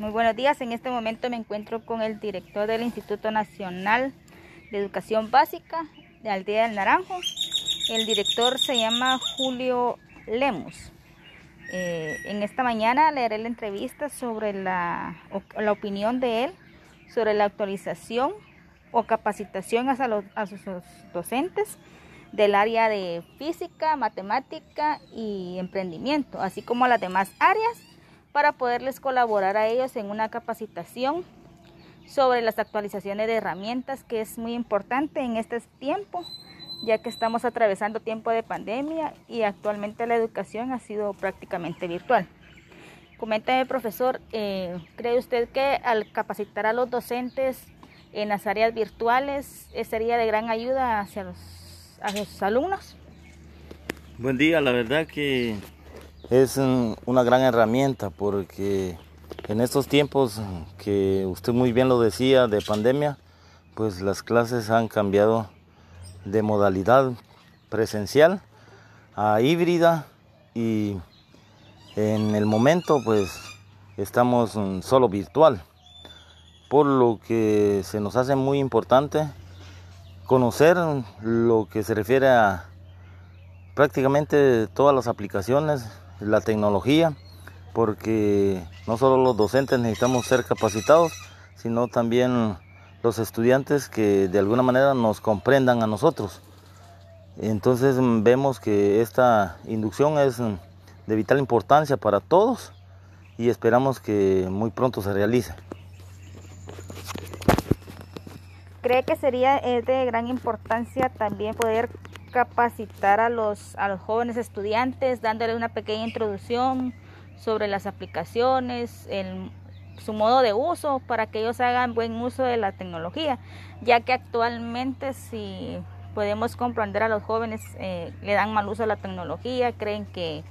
Muy buenos días. En este momento me encuentro con el director del Instituto Nacional de Educación Básica de Aldea del Naranjo. El director se llama Julio Lemus. Eh, en esta mañana leeré la entrevista sobre la, la, opinión de él sobre la actualización o capacitación a, sus docentes del área de física, matemática y emprendimiento, así como las demás áreas para poderles colaborar a ellos en una capacitación sobre las actualizaciones de herramientas que es muy importante en este tiempo ya que estamos atravesando tiempo de pandemia y actualmente la educación ha sido prácticamente virtual. Coméntame, profesor, eh, ¿cree usted que al capacitar a los docentes en las áreas virtuales eh, sería de gran ayuda hacia los, los alumnos? Buen día, la verdad que es una gran herramienta porque en estos tiempos que usted muy bien lo decía de pandemia, pues las clases han cambiado de modalidad presencial a híbrida y en el momento pues estamos solo virtual, por lo que se nos hace muy importante conocer lo que se refiere a prácticamente todas las aplicaciones la tecnología, porque no solo los docentes necesitamos ser capacitados, sino también los estudiantes que de alguna manera nos comprendan a nosotros. Entonces vemos que esta inducción es de vital importancia para todos y esperamos que muy pronto se realice. ¿Cree que sería de gran importancia también poder capacitar a los, a los jóvenes estudiantes, dándoles una pequeña introducción sobre las aplicaciones, el, su modo de uso, para que ellos hagan buen uso de la tecnología, ya que actualmente si podemos comprender a los jóvenes eh, le dan mal uso a la tecnología, creen que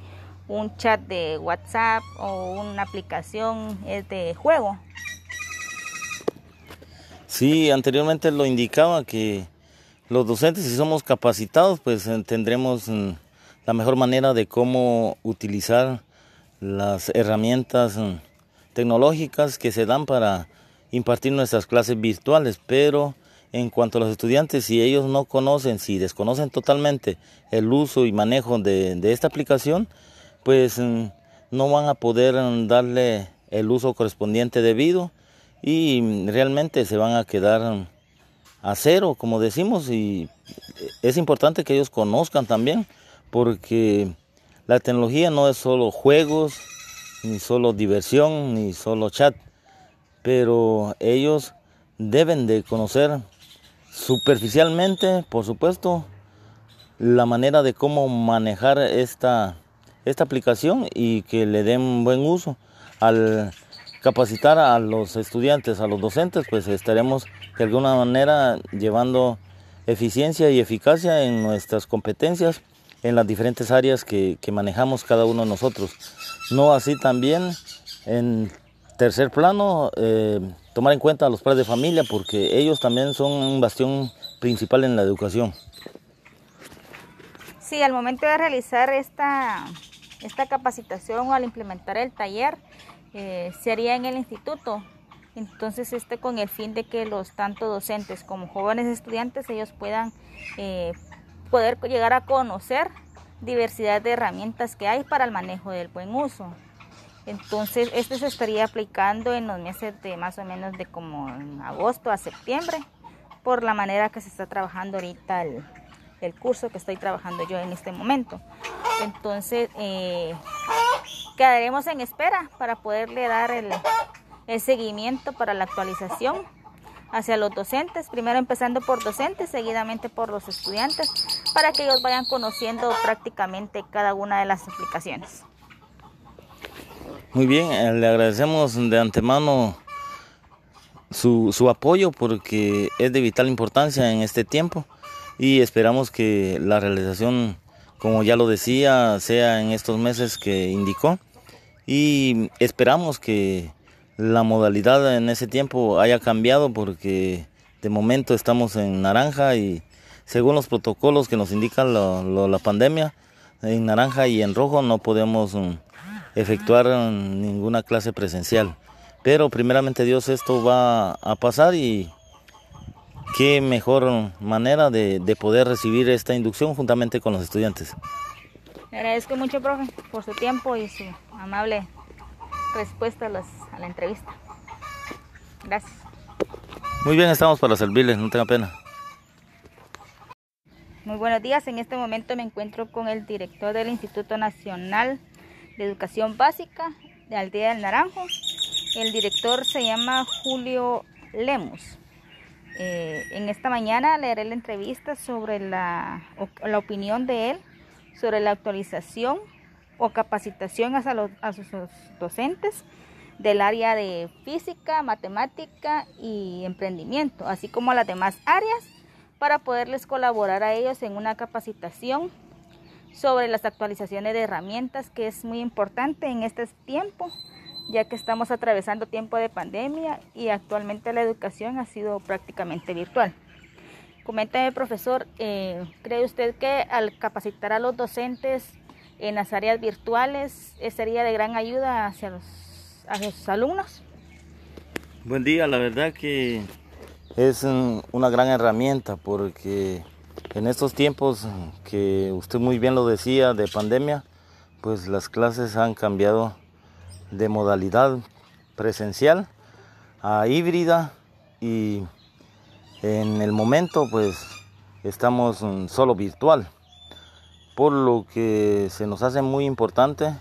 un chat de WhatsApp o una aplicación es de juego. Sí, anteriormente lo indicaba que los docentes, si somos capacitados, pues eh, tendremos mm, la mejor manera de cómo utilizar las herramientas mm, tecnológicas que se dan para impartir nuestras clases virtuales, pero en cuanto a los estudiantes, si ellos no conocen, si desconocen totalmente el uso y manejo de, esta aplicación, pues mm, no van a poder darle el uso correspondiente debido y realmente se van a quedar a cero, como decimos, y es importante que ellos conozcan también, porque la tecnología no es solo juegos, ni solo diversión, ni solo chat, pero ellos deben de conocer superficialmente, por supuesto, la manera de cómo manejar esta, esta aplicación y que le den buen uso al capacitar a los estudiantes, a los docentes, pues estaremos de alguna manera llevando eficiencia y eficacia en nuestras competencias en las diferentes áreas que, manejamos cada uno de nosotros. No así también en tercer plano eh, tomar en cuenta a los padres de familia porque ellos también son un bastión principal en la educación. Sí, al momento de realizar esta, esta capacitación o al implementar el taller, eh, se haría en el instituto. Entonces, este con el fin de que los tanto docentes como jóvenes estudiantes ellos puedan eh, poder llegar a conocer diversidad de herramientas que hay para el manejo del buen uso. Entonces, este se estaría aplicando en los meses de más o menos de como en agosto a septiembre, por la manera que se está trabajando ahorita el, el curso que estoy trabajando yo en este momento. Entonces, eh, quedaremos en espera para poderle dar el, seguimiento para la actualización hacia los docentes, primero empezando por docentes, seguidamente por los estudiantes, para que ellos vayan conociendo prácticamente cada una de las aplicaciones. Muy bien, eh, le agradecemos de antemano su, su apoyo porque es de vital importancia en este tiempo y esperamos que la realización como ya lo decía, sea en estos meses que indicó. Y esperamos que la modalidad en ese tiempo haya cambiado porque de momento estamos en naranja y según los protocolos que nos indica la pandemia, en naranja y en rojo no podemos mm, efectuar ninguna clase presencial. Pero primeramente Dios esto va a pasar y qué mejor manera de, de poder recibir esta inducción juntamente con los estudiantes. Le agradezco mucho, profe, por su tiempo y su amable respuesta a, a la entrevista. Gracias. Muy bien, estamos para servirles, no tenga pena. Muy buenos días. En este momento me encuentro con el director del Instituto Nacional de Educación Básica de Aldea del Naranjo. El director se llama Julio Lemus. Eh, en esta mañana le haré la entrevista sobre la, la opinión de él sobre la actualización o capacitación los- a sus docentes del área de física, matemática y emprendimiento, así como las demás áreas para poderles colaborar a ellos en una capacitación sobre las actualizaciones de herramientas, que es muy importante en este tiempo, ya que estamos atravesando tiempo de pandemia y actualmente la educación ha sido prácticamente virtual. Coméntame, profesor, eh, ¿cree usted que al capacitar a los docentes en las áreas virtuales eh, sería de gran ayuda hacia los, hacia sus alumnos? Buen día, la verdad que es una gran herramienta porque en estos tiempos que usted muy bien lo decía de pandemia, pues las clases han cambiado de modalidad presencial a híbrida y en el momento pues estamos mm, solo virtual, por lo que se nos hace muy importante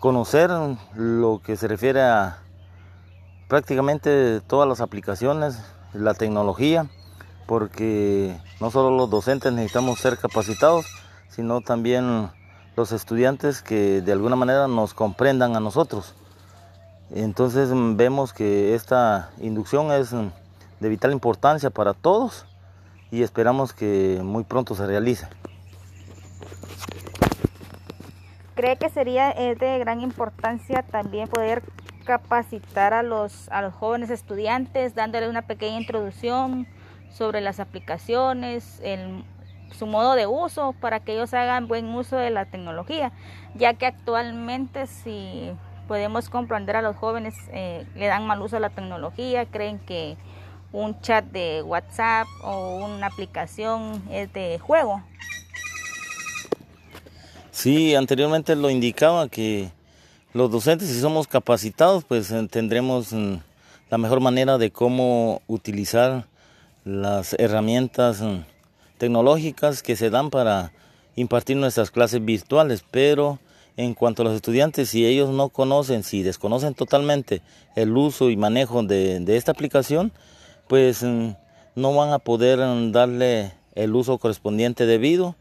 conocer lo que se refiere a prácticamente todas las aplicaciones, la tecnología, porque no solo los docentes necesitamos ser capacitados, sino también los estudiantes que de alguna manera nos comprendan a nosotros. Entonces mm, vemos que esta inducción es mm, de vital importancia para todos y esperamos que muy pronto se realice. ¿Cree que sería eh, de gran importancia también poder capacitar a los, a los jóvenes estudiantes, dándoles una pequeña introducción sobre las aplicaciones, el- su modo de uso, para que ellos hagan buen uso de la tecnología, ya que actualmente si podemos comprender a los jóvenes eh, le dan mal uso a la tecnología, creen que un chat de WhatsApp o una aplicación es de juego. Sí, anteriormente lo indicaba que los docentes, si somos capacitados, pues eh, tendremos mm, la mejor manera de cómo utilizar las herramientas mm, tecnológicas que se dan para impartir nuestras clases virtuales, pero en cuanto a los estudiantes, si ellos no conocen, si desconocen totalmente el uso y manejo de, esta aplicación, pues mm, no van a poder mm, darle el uso correspondiente debido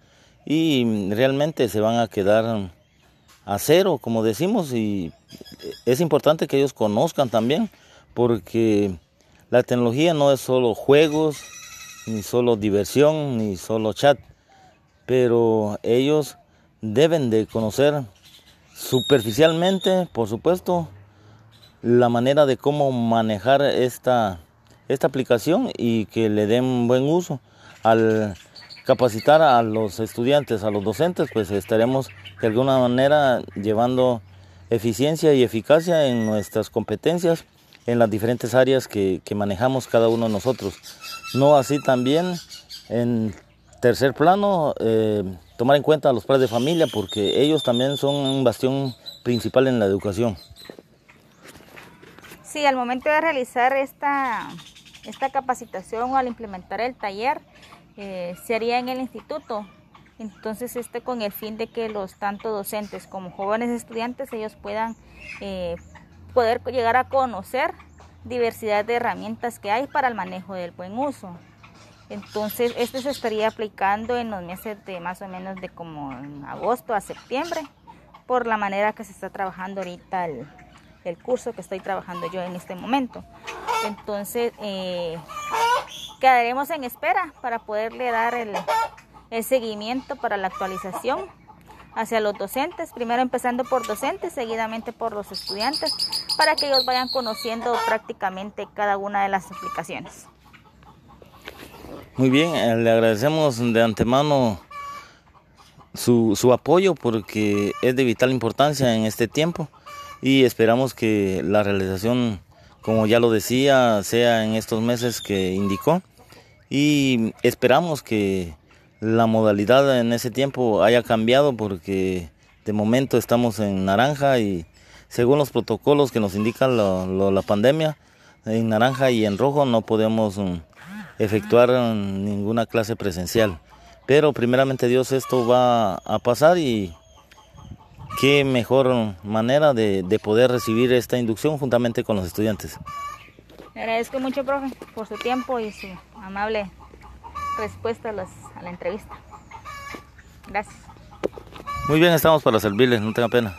y mm, realmente se van a quedar a cero, como decimos, y es importante que ellos conozcan también, porque la tecnología no es solo juegos, ni solo diversión, ni solo chat, pero ellos deben de conocer superficialmente, por supuesto, la manera de cómo manejar esta, esta aplicación y que le den buen uso. Al capacitar a los estudiantes, a los docentes, pues estaremos de alguna manera llevando eficiencia y eficacia en nuestras competencias en las diferentes áreas que, que manejamos cada uno de nosotros. No así también en tercer plano, eh, tomar en cuenta a los padres de familia porque ellos también son un bastión principal en la educación. Sí, al momento de realizar esta, esta capacitación o al implementar el taller, eh, se haría en el instituto. Entonces, este con el fin de que los tanto docentes como jóvenes estudiantes ellos puedan eh, poder llegar a conocer diversidad de herramientas que hay para el manejo del buen uso. Entonces, este se estaría aplicando en los meses de más o menos de como en agosto a septiembre, por la manera que se está trabajando ahorita el, el curso que estoy trabajando yo en este momento. Entonces, eh, quedaremos en espera para poderle dar el, el seguimiento para la actualización hacia los docentes, primero empezando por docentes, seguidamente por los estudiantes, para que ellos vayan conociendo prácticamente cada una de las aplicaciones. Muy bien, eh, le agradecemos de antemano su, su apoyo porque es de vital importancia en este tiempo y esperamos que la realización como ya lo decía, sea en estos meses que indicó. Y esperamos que la modalidad en ese tiempo haya cambiado porque de momento estamos en naranja y según los protocolos que nos indica la pandemia, en naranja y en rojo no podemos mm, efectuar mm, ninguna clase presencial. Pero primeramente Dios esto va a pasar y qué mejor manera de, poder recibir esta inducción juntamente con los estudiantes. Le agradezco mucho, profe, por su tiempo y su amable respuesta a, a la entrevista. Gracias. Muy bien, estamos para servirles, no tenga pena.